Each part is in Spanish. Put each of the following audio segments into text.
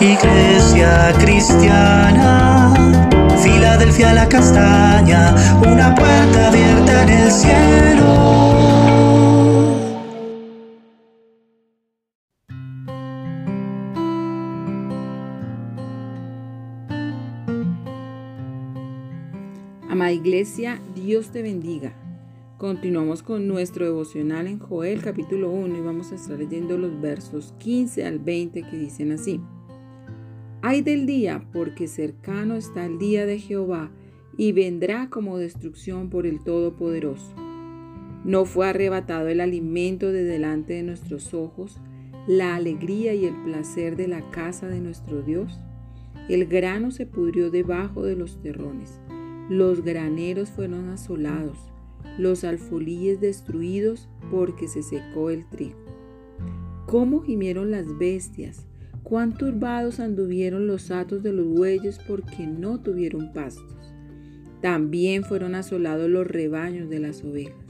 Iglesia cristiana, Filadelfia la castaña, una puerta abierta en el cielo. Amada Iglesia, Dios te bendiga. Continuamos con nuestro devocional en Joel capítulo 1 y vamos a estar leyendo los versos 15 al 20 que dicen así. Ay del día, porque cercano está el día de Jehová y vendrá como destrucción por el Todopoderoso. No fue arrebatado el alimento de delante de nuestros ojos, la alegría y el placer de la casa de nuestro Dios. El grano se pudrió debajo de los terrones, los graneros fueron asolados, los alfolíes destruidos porque se secó el trigo. ¿Cómo gimieron las bestias? Cuán turbados anduvieron los atos de los bueyes porque no tuvieron pastos. También fueron asolados los rebaños de las ovejas.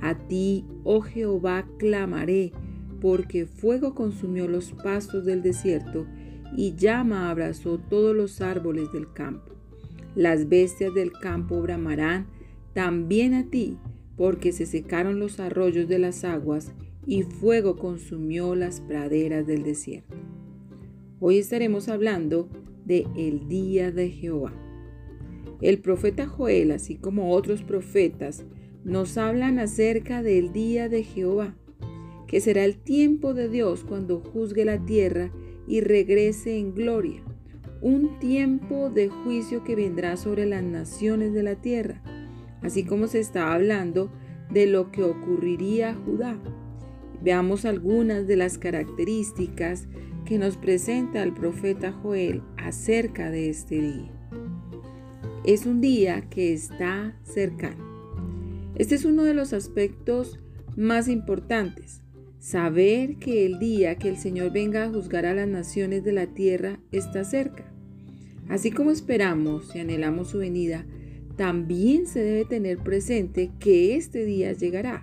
A ti, oh Jehová, clamaré, porque fuego consumió los pastos del desierto y llama abrazó todos los árboles del campo. Las bestias del campo bramarán también a ti, porque se secaron los arroyos de las aguas y fuego consumió las praderas del desierto. Hoy estaremos hablando de el día de Jehová. El profeta Joel, así como otros profetas, nos hablan acerca del día de Jehová, que será el tiempo de Dios cuando juzgue la tierra y regrese en gloria, un tiempo de juicio que vendrá sobre las naciones de la tierra, así como se está hablando de lo que ocurriría a Judá. Veamos algunas de las características que nos presenta el profeta Joel acerca de este día. Es un día que está cercano. Este es uno de los aspectos más importantes. Saber que el día que el Señor venga a juzgar a las naciones de la tierra está cerca. Así como esperamos y anhelamos su venida, también se debe tener presente que este día llegará.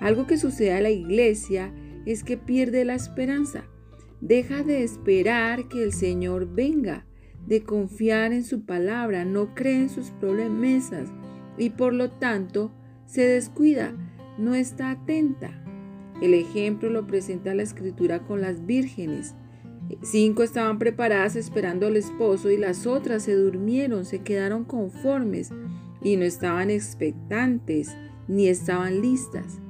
Algo que sucede a la iglesia es que pierde la esperanza Deja de esperar que el Señor venga, de confiar en su palabra, no cree en sus promesas y por lo tanto se descuida, no está atenta. El ejemplo lo presenta la escritura con las vírgenes. Cinco estaban preparadas esperando al esposo y las otras se durmieron, se quedaron conformes y no estaban expectantes ni estaban listas.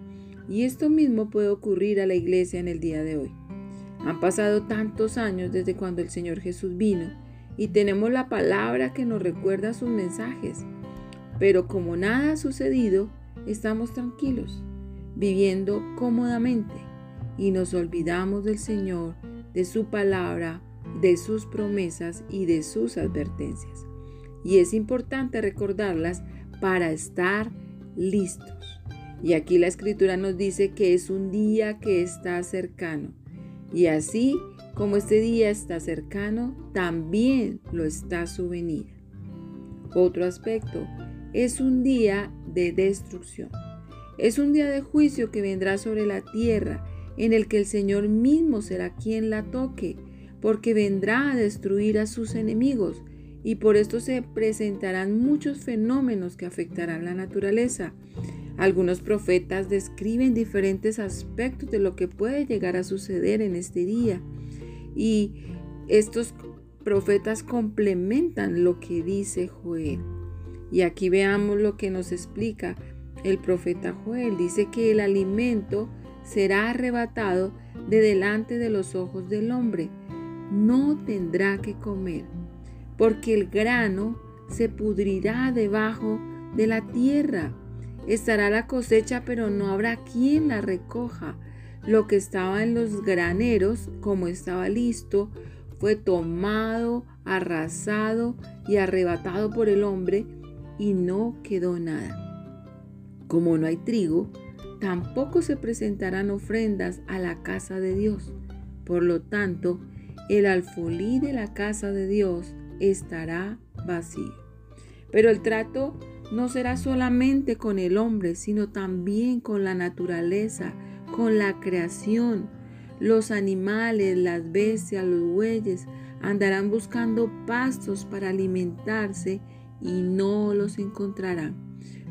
Y esto mismo puede ocurrir a la iglesia en el día de hoy. Han pasado tantos años desde cuando el Señor Jesús vino y tenemos la palabra que nos recuerda sus mensajes. Pero como nada ha sucedido, estamos tranquilos, viviendo cómodamente y nos olvidamos del Señor, de su palabra, de sus promesas y de sus advertencias. Y es importante recordarlas para estar listos. Y aquí la escritura nos dice que es un día que está cercano. Y así como este día está cercano, también lo está su venida. Otro aspecto, es un día de destrucción. Es un día de juicio que vendrá sobre la tierra, en el que el Señor mismo será quien la toque, porque vendrá a destruir a sus enemigos, y por esto se presentarán muchos fenómenos que afectarán la naturaleza. Algunos profetas describen diferentes aspectos de lo que puede llegar a suceder en este día y estos profetas complementan lo que dice Joel. Y aquí veamos lo que nos explica el profeta Joel. Dice que el alimento será arrebatado de delante de los ojos del hombre. No tendrá que comer, porque el grano se pudrirá debajo de la tierra Estará la cosecha, pero no habrá quien la recoja. Lo que estaba en los graneros, como estaba listo, fue tomado, arrasado y arrebatado por el hombre y no quedó nada. Como no hay trigo, tampoco se presentarán ofrendas a la casa de Dios. Por lo tanto, el alfolí de la casa de Dios estará vacío. Pero el trato no será solamente con el hombre, sino también con la naturaleza, con la creación. Los animales, las bestias, los bueyes andarán buscando pastos para alimentarse y no los encontrarán,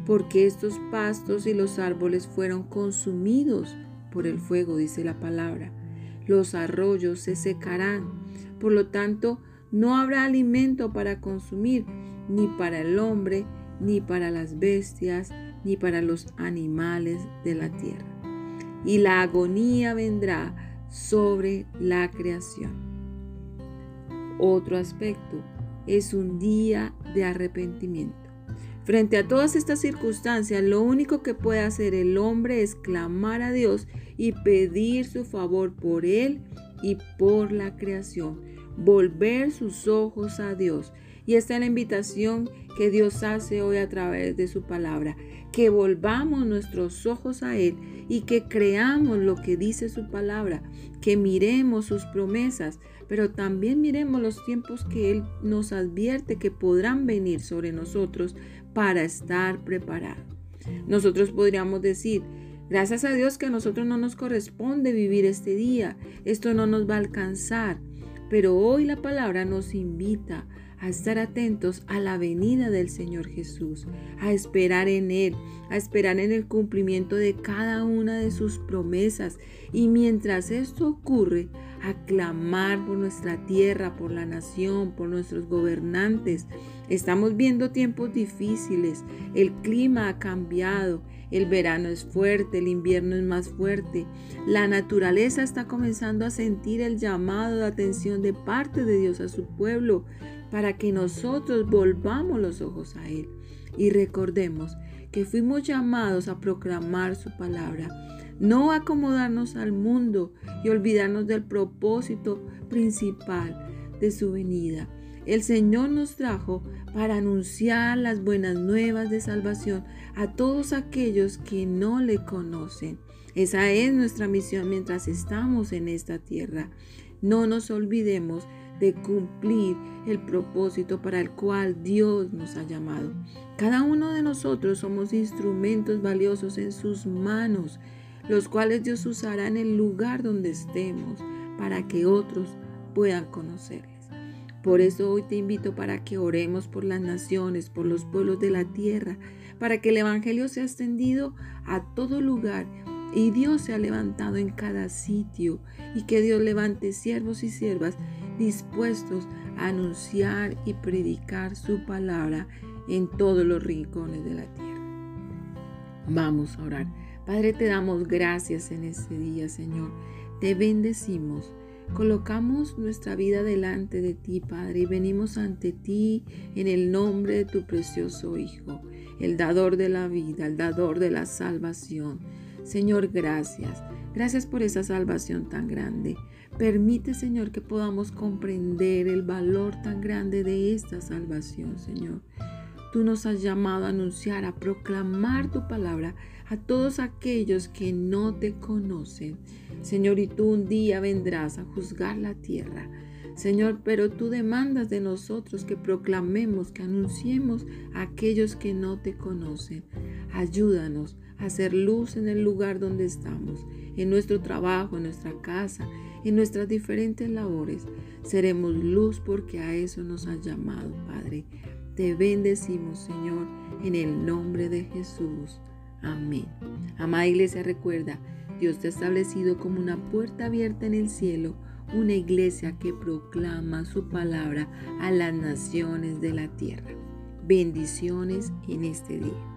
porque estos pastos y los árboles fueron consumidos por el fuego, dice la palabra. Los arroyos se secarán, por lo tanto, no habrá alimento para consumir, ni para el hombre, ni para las bestias, ni para los animales de la tierra. Y la agonía vendrá sobre la creación. Otro aspecto es un día de arrepentimiento. Frente a todas estas circunstancias, lo único que puede hacer el hombre es clamar a Dios y pedir su favor por él y por la creación. Volver sus ojos a Dios. Y esta es la invitación que Dios hace hoy a través de su palabra. Que volvamos nuestros ojos a Él y que creamos lo que dice su palabra. Que miremos sus promesas, pero también miremos los tiempos que Él nos advierte que podrán venir sobre nosotros para estar preparados. Nosotros podríamos decir, gracias a Dios que a nosotros no nos corresponde vivir este día, esto no nos va a alcanzar, pero hoy la palabra nos invita a estar atentos a la venida del Señor Jesús, a esperar en Él, a esperar en el cumplimiento de cada una de sus promesas. Y mientras esto ocurre, a clamar por nuestra tierra, por la nación, por nuestros gobernantes. Estamos viendo tiempos difíciles, el clima ha cambiado, el verano es fuerte, el invierno es más fuerte, la naturaleza está comenzando a sentir el llamado de atención de parte de Dios a su pueblo para que nosotros volvamos los ojos a Él y recordemos que fuimos llamados a proclamar su palabra, no acomodarnos al mundo y olvidarnos del propósito principal de su venida. El Señor nos trajo para anunciar las buenas nuevas de salvación a todos aquellos que no le conocen. Esa es nuestra misión mientras estamos en esta tierra. No nos olvidemos de cumplir el propósito para el cual Dios nos ha llamado. Cada uno de nosotros somos instrumentos valiosos en sus manos, los cuales Dios usará en el lugar donde estemos para que otros puedan conocerles. Por eso hoy te invito para que oremos por las naciones, por los pueblos de la tierra, para que el Evangelio sea extendido a todo lugar y Dios se ha levantado en cada sitio y que Dios levante siervos y siervas dispuestos a anunciar y predicar su palabra en todos los rincones de la tierra. Vamos a orar. Padre, te damos gracias en este día, Señor. Te bendecimos. Colocamos nuestra vida delante de ti, Padre, y venimos ante ti en el nombre de tu precioso Hijo, el dador de la vida, el dador de la salvación. Señor, gracias. Gracias por esa salvación tan grande. Permite, Señor, que podamos comprender el valor tan grande de esta salvación, Señor. Tú nos has llamado a anunciar, a proclamar tu palabra a todos aquellos que no te conocen. Señor, y tú un día vendrás a juzgar la tierra. Señor, pero tú demandas de nosotros que proclamemos, que anunciemos a aquellos que no te conocen. Ayúdanos hacer luz en el lugar donde estamos, en nuestro trabajo, en nuestra casa, en nuestras diferentes labores. Seremos luz porque a eso nos has llamado, Padre. Te bendecimos, Señor, en el nombre de Jesús. Amén. Amada iglesia, recuerda, Dios te ha establecido como una puerta abierta en el cielo, una iglesia que proclama su palabra a las naciones de la tierra. Bendiciones en este día.